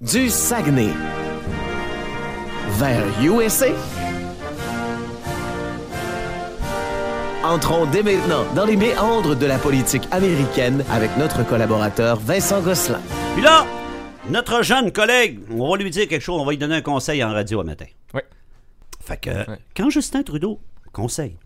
du Saguenay vers USA. Entrons dès maintenant dans les méandres de la politique américaine avec notre collaborateur Vincent Gosselin. Puis là, notre jeune collègue, on va lui dire quelque chose, on va lui donner un conseil en radio un matin. Oui. Fait que, quand Justin Trudeau conseille,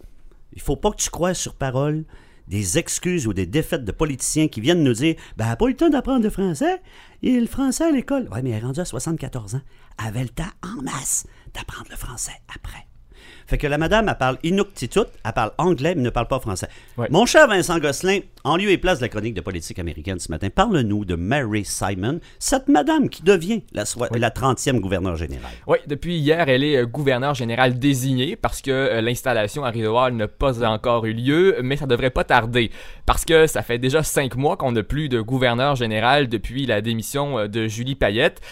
il faut pas que tu croies sur parole des excuses ou des défaites de politiciens qui viennent nous dire Ben, pas eu le temps d'apprendre le français. Et le français à l'école. Ouais, mais elle est rendue à 74 ans. Elle avait le temps en masse d'apprendre le français après. Fait que la madame, elle parle inuktitut, elle parle anglais, mais ne parle pas français. Ouais. Mon cher Vincent Gosselin, en lieu et place de la chronique de politique américaine ce matin, parle-nous de Mary Simon, cette madame qui devient la, la 30e gouverneur général. Oui, depuis hier, elle est euh, gouverneure générale désignée parce que euh, l'installation à Rideau Hall n'a pas encore eu lieu, mais ça devrait pas tarder parce que ça fait déjà cinq mois qu'on n'a plus de gouverneur général depuis la démission euh, de Julie Payette.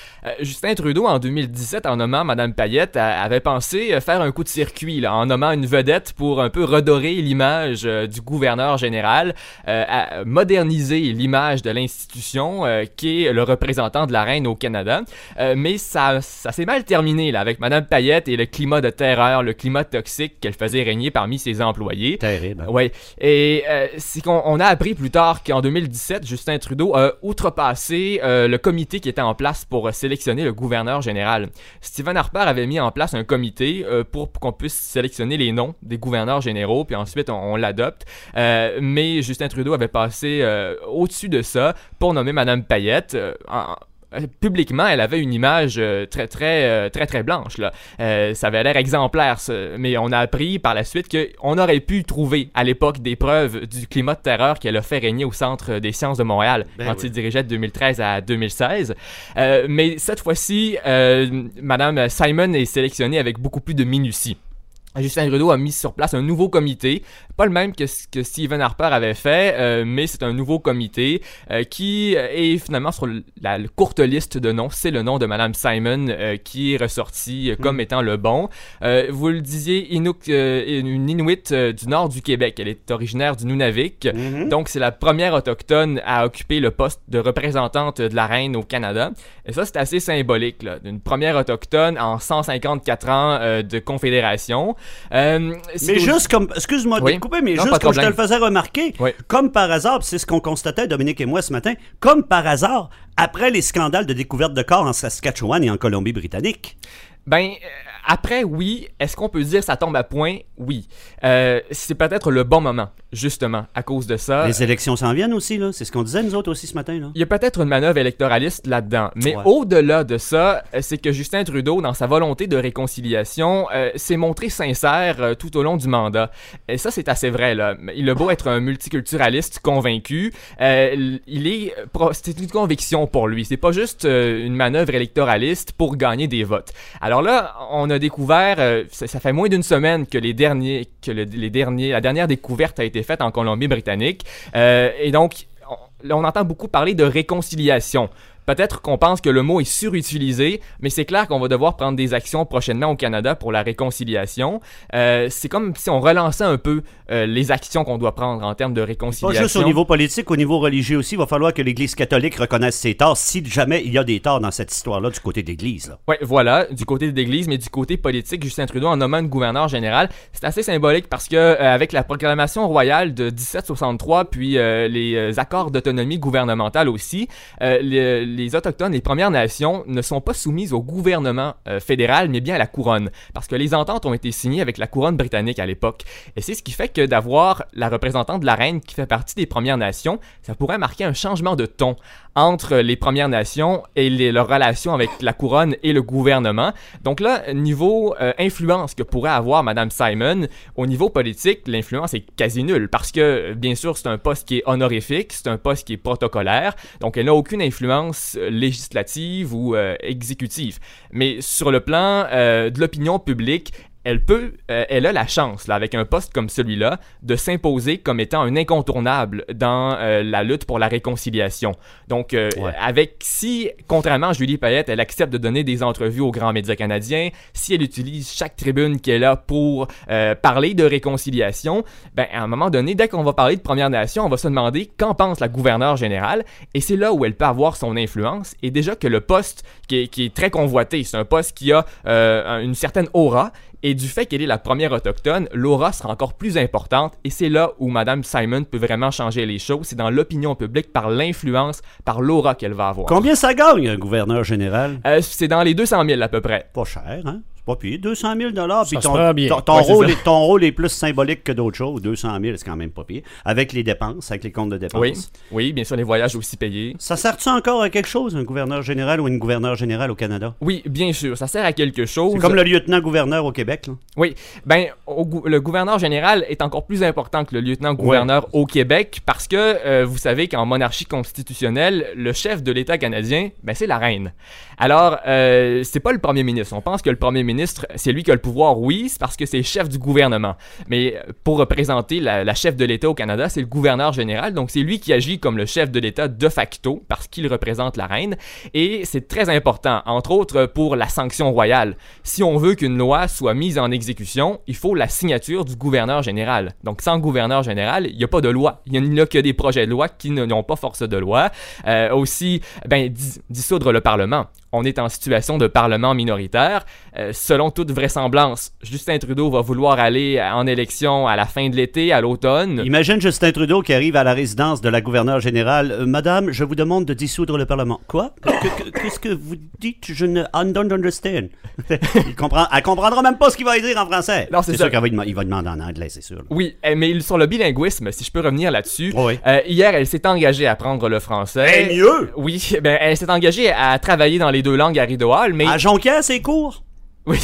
Justin Trudeau, en 2017, en nommant Madame Payette, avait pensé faire un coup de circuit là, en nommant une vedette pour un peu redorer l'image du gouverneur général, euh, à moderniser l'image de l'institution euh, qui est le représentant de la reine au Canada. Euh, mais ça, ça s'est mal terminé là, avec Madame Payette et le climat de terreur, le climat toxique qu'elle faisait régner parmi ses employés. Terrible. Ouais. Et euh, c'est qu'on on a appris plus tard qu'en 2017, Justin Trudeau a outrepassé euh, le comité qui était en place pour euh, sélectionner le gouverneur général. Stephen Harper avait mis en place un comité euh, pour, pour qu'on puisse sélectionner les noms des gouverneurs généraux, puis ensuite on, on l'adopte. Euh, mais Justin Trudeau avait passé euh, au-dessus de ça pour nommer Madame Payette. euh, en- euh, Publiquement, elle avait une image très très très très blanche là. Euh, ça avait l'air exemplaire, mais on a appris par la suite qu'on aurait pu trouver à l'époque des preuves du climat de terreur qu'elle a fait régner au Centre des sciences de Montréal Ben quand oui. il dirigeait de 2013 à 2016. Euh, mais cette fois-ci, euh, Madame Simon est sélectionnée avec beaucoup plus de minutie. Justin Trudeau a mis sur place un nouveau comité, pas le même que ce que Stephen Harper avait fait, euh, mais c'est un nouveau comité euh, qui est finalement sur la, courte liste de noms. C'est le nom de Madame Simon euh, qui est ressorti euh, comme étant le bon. Euh, vous le disiez, Inuk, euh, une Inuit du nord du Québec. Elle est originaire du Nunavik. Mhm. Donc, c'est la première autochtone à occuper le poste de représentante de la reine au Canada. Et ça, c'est assez symbolique, là, d'une première autochtone en 154 ans de confédération. Euh, Mais juste comme, excuse-moi de Oui. te couper, mais Non, juste comme je te le faisais remarquer, Oui. comme par hasard, c'est ce qu'on constatait, Dominique et moi, ce matin, comme par hasard, après les scandales de découverte de corps en Saskatchewan et en Colombie-Britannique. Ben, après, oui. Est-ce qu'on peut dire ça tombe à point? Oui. Euh, c'est peut-être le bon moment, justement, à cause de ça. Les élections s'en viennent aussi, là. C'est ce qu'on disait, nous autres aussi, ce matin, là. Il y a peut-être une manœuvre électoraliste là-dedans. Mais Ouais. au-delà de ça, euh, c'est que Justin Trudeau, dans sa volonté de réconciliation, euh, s'est montré sincère euh, tout au long du mandat. Et ça, c'est assez vrai. Là. Il a beau être un multiculturaliste convaincu, euh, il est c'est une conviction pour lui. C'est pas juste euh, une manœuvre électoraliste pour gagner des votes. Alors là, on a découvert, euh, ça, fait moins d'une semaine que les derniers, que le- les derniers, la dernière découverte a été faite en Colombie-Britannique, Euh, et donc on entend beaucoup parler de réconciliation. Peut-être qu'on pense que le mot est surutilisé, mais c'est clair qu'on va devoir prendre des actions prochainement au Canada pour la réconciliation. Euh, c'est comme si on relançait un peu euh, les actions qu'on doit prendre en termes de Pas réconciliation. juste au niveau politique, au niveau religieux aussi, il va falloir que l'Église catholique reconnaisse ses torts, si jamais il y a des torts dans cette histoire-là du côté de l'Église. Ouais, voilà, du côté de l'Église, mais du côté politique, Justin Trudeau en nommant une gouverneure générale, c'est assez symbolique parce que euh, avec la proclamation royale de 1763, puis les accords d'autonomie gouvernementale aussi, les, les autochtones, les Premières Nations ne sont pas soumises au gouvernement euh, fédéral, mais bien à la couronne, parce que les ententes ont été signées avec la couronne britannique à l'époque, et c'est ce qui fait que d'avoir la représentante de la reine qui fait partie des Premières Nations, ça pourrait marquer un changement de ton entre les Premières Nations et les, leur relation avec la couronne et le gouvernement. Donc là, niveau euh, influence que pourrait avoir Madame Simon, au niveau politique, l'influence est quasi nulle parce que, bien sûr, c'est un poste qui est honorifique, c'est un poste qui est protocolaire, donc elle n'a aucune influence euh, législative ou euh, exécutive. Mais sur le plan de l'opinion publique, elle peut, euh, elle a la chance, là, avec un poste comme celui-là, de s'imposer comme étant un incontournable dans euh, la lutte pour la réconciliation. Donc, euh, avec si, contrairement à Julie Payette, elle accepte de donner des entrevues aux grands médias canadiens, si elle utilise chaque tribune qu'elle a pour parler de réconciliation, ben, à un moment donné, dès qu'on va parler de Première Nation, on va se demander qu'en pense la gouverneure générale, et c'est là où elle peut avoir son influence, et déjà que le poste qui est, qui est très convoité, c'est un poste qui a une certaine aura, et du fait qu'elle est la première autochtone, l'aura sera encore plus importante et c'est là où Madame Simon peut vraiment changer les choses. C'est dans l'opinion publique par l'influence, par l'aura qu'elle va avoir. Combien ça gagne un gouverneur général? Euh, c'est dans les 200 000 à peu près. Pas cher, hein? Pas pire. 200 000 puis ton, ton, rôle est, ton, rôle est, plus symbolique que d'autres choses. 200 000, c'est quand même pas pire. Avec les dépenses, avec les comptes de dépenses. Oui, oui bien sûr, les voyages aussi payés. Ça sert-tu encore à quelque chose, un gouverneur général ou une gouverneure générale au Canada? Oui, bien sûr, ça sert à quelque chose. C'est comme le lieutenant-gouverneur au Québec. Là. Oui, ben, le gouverneur général est encore plus important que le lieutenant-gouverneur au Québec parce que euh, vous savez qu'en monarchie constitutionnelle, le chef de l'État canadien, ben, c'est la reine. Alors, euh, c'est pas le premier ministre. On pense que le premier ministre, c'est lui qui a le pouvoir, oui, c'est parce que c'est chef du gouvernement. Mais euh, pour représenter la, chef de l'État au Canada, c'est le gouverneur général. Donc, c'est lui qui agit comme le chef de l'État de facto parce qu'il représente la reine. Et c'est très important, entre autres pour la sanction royale. Si on veut qu'une loi soit mise en exécution, il faut la signature du gouverneur général. Donc, sans gouverneur général, il n'y a pas de loi. Il n'y a que des projets de loi qui n'ont pas force de loi. Euh, aussi, ben, dissoudre le Parlement on est en situation de parlement minoritaire. Euh, selon toute vraisemblance, Justin Trudeau va vouloir aller en élection à la fin de l'été, à l'automne. Imagine Justin Trudeau qui arrive à la résidence de la gouverneure générale. Euh, Madame, je vous demande de dissoudre le Parlement. Quoi? Qu'est-ce que vous dites? Je ne I don't understand. Il comprend, elle comprendra même pas ce qu'il va dire en français. Non, c'est sûr qu'il va, va, demander en anglais, c'est sûr. Oui, eh, mais sur le bilinguisme, si je peux revenir là-dessus, euh, hier, elle s'est engagée à apprendre le français. Et mieux! Oui, ben, elle s'est engagée à travailler dans les deux langues à Rideau Hall, mais... À Jonquière, c'est court? Oui.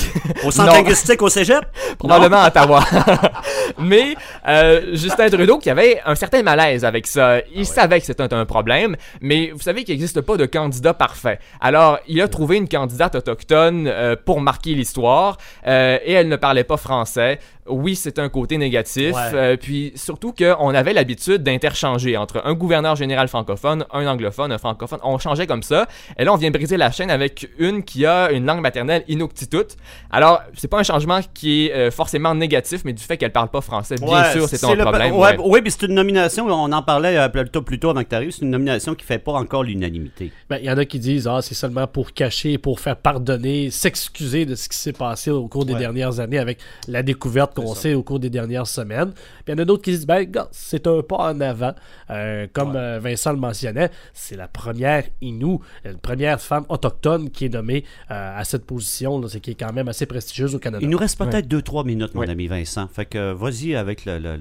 Au centre linguistique au cégep? Probablement à Ottawa. Mais euh, Justin Trudeau qui avait un certain malaise avec ça. Il ah savait que c'était un, problème, mais vous savez qu'il n'existe pas de candidat parfait. Alors, il a trouvé une candidate autochtone euh, pour marquer l'histoire euh, et elle ne parlait pas français oui, c'est un côté négatif. Puis surtout qu'on avait l'habitude d'interchanger entre un gouverneur général francophone, un anglophone, un francophone. On changeait comme ça. Et là, on vient briser la chaîne avec une qui a une langue maternelle inuktitut. Alors, c'est pas un changement qui est forcément négatif, mais du fait qu'elle parle pas français, bien sûr, c'est un problème. Oui, puis c'est une nomination, on en parlait euh, plutôt, plus tôt avant que tu arrives, c'est une nomination qui fait pas encore l'unanimité. Ben, il y en a qui disent, ah, c'est seulement pour cacher, pour faire pardonner, s'excuser de ce qui s'est passé au cours des dernières années avec la découverte qu'on sait au cours des dernières semaines. Puis il y en a d'autres qui disent ben, c'est un pas en avant. Euh, comme euh, Vincent le mentionnait, c'est la première Inou, la première femme autochtone qui est nommée euh, à cette position, c'est qui est quand même assez prestigieuse au Canada. Il nous reste peut-être 2-3 minutes, mon ami Vincent. Fait que vas-y avec le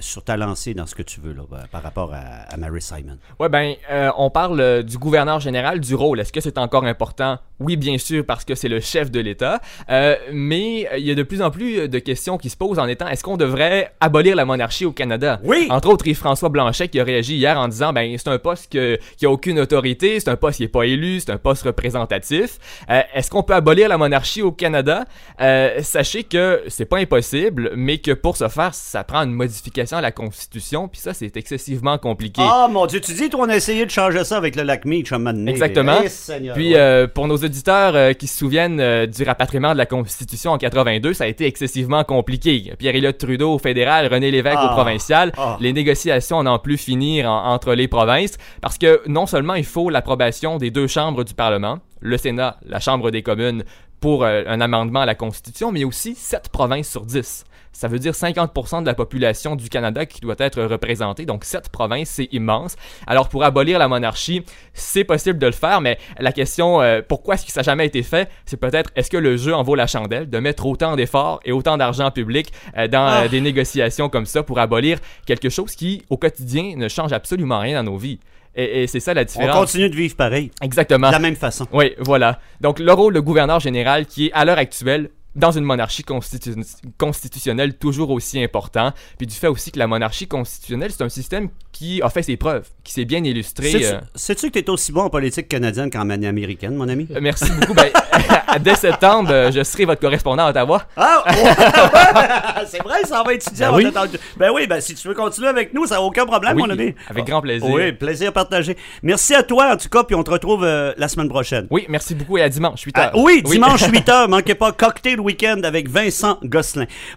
sur ta lancée dans ce que tu veux ben, par rapport à, Mary Simon. Oui, ben, euh, on parle euh, du gouverneur général, du rôle. Est-ce que c'est encore important? Oui, bien sûr, parce que c'est le chef de l'État. Euh, mais il y a de plus en plus de questions qui se posent en étant est-ce qu'on devrait abolir la monarchie au Canada? Oui! Entre autres, Yves-François Blanchet qui a réagi hier en disant ben, c'est un poste qui a aucune autorité, c'est un poste qui n'est pas élu, c'est un poste représentatif. est-ce qu'on peut abolir la monarchie au Canada? sachez que c'est pas impossible, mais que pour ce faire, ça prend une modification à la Constitution, puis ça, c'est excessivement compliqué. Ah, mon Dieu, tu dis, toi, on a essayé de changer ça avec le lac Meach à Exactement. Eh, puis, euh, pour nos auditeurs euh, qui se souviennent euh, du rapatriement de la Constitution en 82, ça a été excessivement compliqué. Pierre-Éliott Trudeau au fédéral, René Lévesque au ah. provincial, ah. les négociations n'ont plus finir entre les provinces, parce que non seulement il faut l'approbation des deux chambres du Parlement, le Sénat, la Chambre des communes, pour un amendement à la Constitution, mais aussi sept provinces sur 10 ça veut dire 50% de la population du Canada qui doit être représentée. Donc, cette province, c'est immense. Alors, pour abolir la monarchie, c'est possible de le faire, mais la question, euh, pourquoi est-ce que ça n'a jamais été fait, c'est peut-être est-ce que le jeu en vaut la chandelle de mettre autant d'efforts et autant d'argent public euh, dans euh, ah. des négociations comme ça pour abolir quelque chose qui, au quotidien, ne change absolument rien dans nos vies? Et, c'est ça la différence. On continue de vivre pareil. Exactement. De la même façon. Oui, voilà. Donc, le rôle de gouverneur général qui est, à l'heure actuelle, dans une monarchie constitu- constitutionnelle toujours aussi important, puis du fait aussi que la monarchie constitutionnelle, c'est un système qui a fait ses preuves, qui s'est bien illustré. Sais-tu euh, que tu es aussi bon en politique canadienne qu'en manie américaine, mon ami? euh, Merci beaucoup. Ben, dès septembre, euh, je serai votre correspondant à Ottawa. Ah! oh! c'est vrai, ça va étudier. Ben oui. Ben oui, ben si tu veux continuer avec nous, ça n'a aucun problème, Oui, mon ami. avec grand plaisir. Oui, plaisir partagé. Merci à toi, en tout cas, puis on te retrouve euh, la semaine prochaine. Oui, merci beaucoup et à dimanche, 8 Ah, heures. oui, dimanche 8h, manquez pas Cocktail Weekend avec Vincent Gosselin.